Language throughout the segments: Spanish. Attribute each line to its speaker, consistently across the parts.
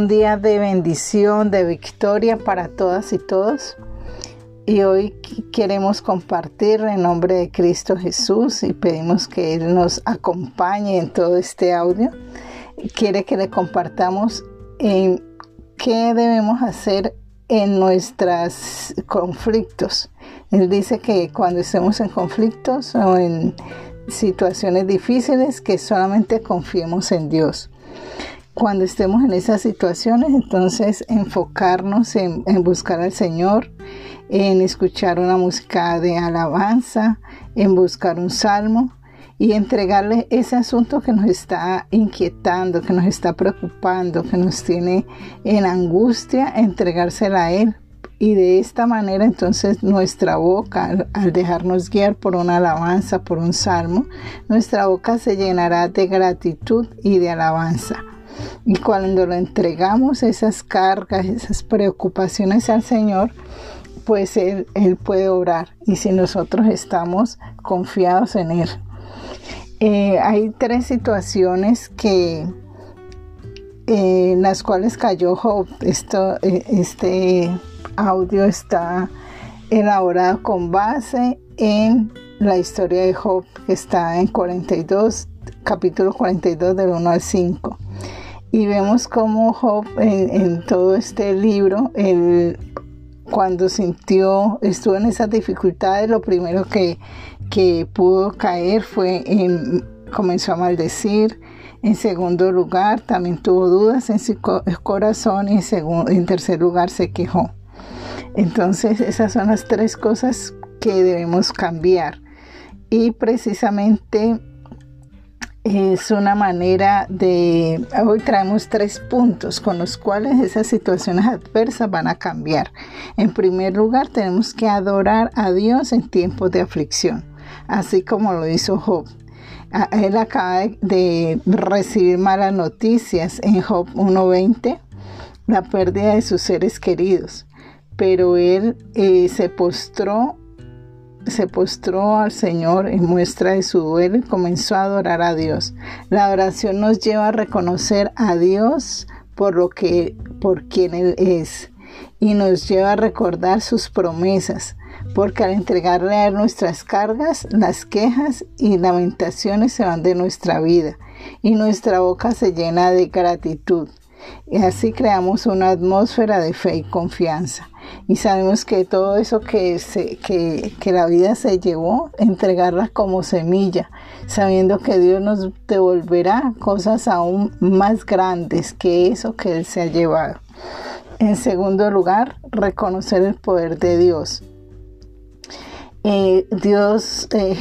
Speaker 1: un día de bendición, de victoria para todas y todos. Y hoy queremos compartir en nombre de Cristo Jesús y pedimos que Él nos acompañe en todo este audio. Quiere que le compartamos en qué debemos hacer en nuestros conflictos. Él dice que cuando estemos en conflictos o en situaciones difíciles, que solamente confiemos en Dios. Cuando estemos en esas situaciones, entonces enfocarnos en, buscar al Señor, en escuchar una música de alabanza, en buscar un salmo y entregarle ese asunto que nos está inquietando, que nos está preocupando, que nos tiene en angustia, entregársela a Él y de esta manera entonces nuestra boca, al dejarnos guiar por una alabanza, por un salmo, nuestra boca se llenará de gratitud y de alabanza. Y cuando le entregamos esas cargas, esas preocupaciones al Señor, pues Él, puede orar. Y si nosotros estamos confiados en Él. Eh, hay tres situaciones que eh, en las cuales cayó Job. Eh, este audio está elaborado con base en la historia de Job que está en 42, capítulo 42 del 1 al 5. Y vemos cómo Job en, todo este libro, cuando sintió, estuvo en esas dificultades, lo primero que, que pudo caer fue en, comenzó a maldecir, en segundo lugar, también tuvo dudas en su corazón y en tercer lugar se quejó. Entonces esas son las tres cosas que debemos cambiar. Y precisamente es una manera de, hoy traemos tres puntos con los cuales esas situaciones adversas van a cambiar. En primer lugar, tenemos que adorar a Dios en tiempos de aflicción, así como lo hizo Job. Él acaba de recibir malas noticias en Job 1.20, la pérdida de sus seres queridos pero él eh, se postró se postró al Señor en muestra de su duelo y comenzó a adorar a Dios. La oración nos lleva a reconocer a Dios por lo que por quien él es y nos lleva a recordar sus promesas, porque al entregarle a él nuestras cargas, las quejas y lamentaciones se van de nuestra vida y nuestra boca se llena de gratitud. Y así creamos una atmósfera de fe y confianza. Y sabemos que todo eso que, se, que, que la vida se llevó, entregarla como semilla, sabiendo que Dios nos devolverá cosas aún más grandes que eso que Él se ha llevado. En segundo lugar, reconocer el poder de Dios. Eh, Dios, eh,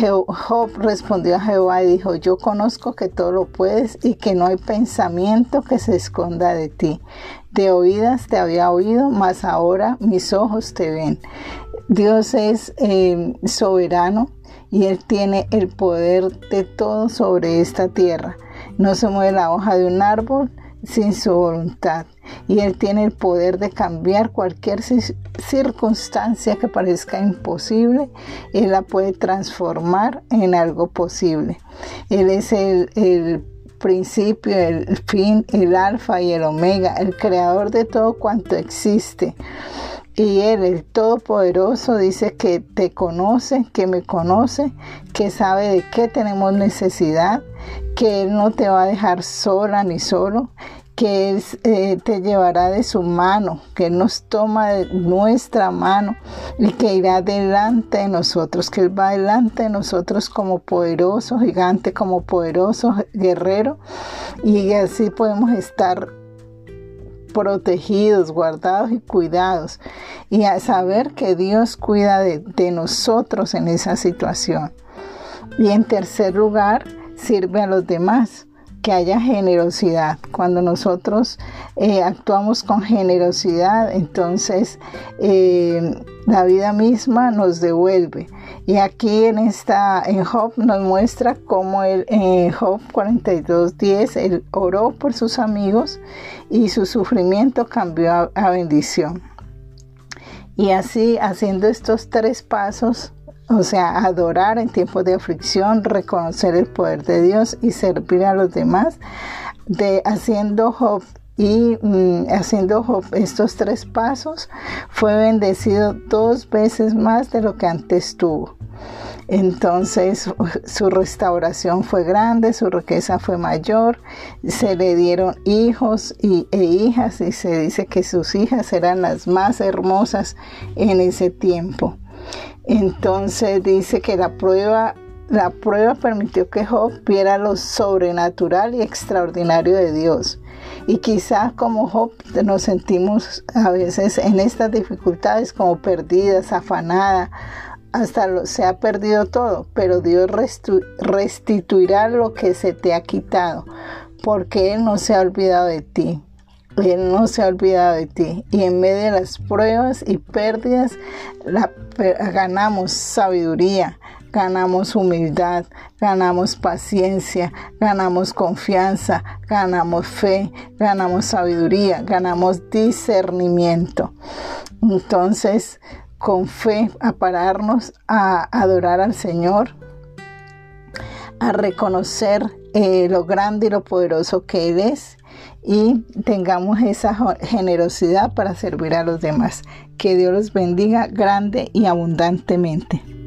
Speaker 1: respondió a Jehová y dijo, yo conozco que todo lo puedes y que no hay pensamiento que se esconda de ti. De oídas te había oído, mas ahora mis ojos te ven. Dios es eh, soberano y Él tiene el poder de todo sobre esta tierra. No se mueve la hoja de un árbol sin su voluntad y Él tiene el poder de cambiar cualquier circunstancia que parezca imposible, Él la puede transformar en algo posible. Él es el, principio, el fin, el alfa y el omega, el creador de todo cuanto existe. Y Él, el Todopoderoso, dice que te conoce, que me conoce, que sabe de qué tenemos necesidad, que Él no te va a dejar sola ni solo, que Él eh, te llevará de su mano, que Él nos toma de nuestra mano y que irá delante de nosotros, que Él va delante de nosotros como poderoso gigante, como poderoso guerrero. Y así podemos estar protegidos, guardados y cuidados. Y a saber que Dios cuida de, de nosotros en esa situación. Y en tercer lugar, sirve a los demás que haya generosidad. Cuando nosotros eh, actuamos con generosidad, entonces eh, la vida misma nos devuelve. Y aquí en esta, en Job nos muestra cómo él, en Job 42.10, él oró por sus amigos y su sufrimiento cambió a bendición. Y así, haciendo estos tres pasos, o sea, adorar en tiempos de aflicción, reconocer el poder de Dios y servir a los demás, de haciendo Job y mm, haciendo estos tres pasos fue bendecido dos veces más de lo que antes tuvo. Entonces su restauración fue grande, su riqueza fue mayor, se le dieron hijos y, e hijas y se dice que sus hijas eran las más hermosas en ese tiempo. Entonces dice que la prueba la prueba permitió que Job viera lo sobrenatural y extraordinario de Dios. Y quizás como Job nos sentimos a veces en estas dificultades como perdidas, afanada, hasta se ha perdido todo, pero Dios restituirá lo que se te ha quitado, porque Él no se ha olvidado de ti. Él no se ha olvidado de ti. Y en medio de las pruebas y pérdidas, ganamos sabiduría, ganamos humildad, ganamos paciencia, ganamos confianza, ganamos fe, ganamos sabiduría, ganamos discernimiento. Entonces, con fe, a pararnos a adorar al Señor, a reconocer eh, lo grande y lo poderoso que Él es y tengamos esa generosidad para servir a los demás. Que Dios los bendiga grande y abundantemente.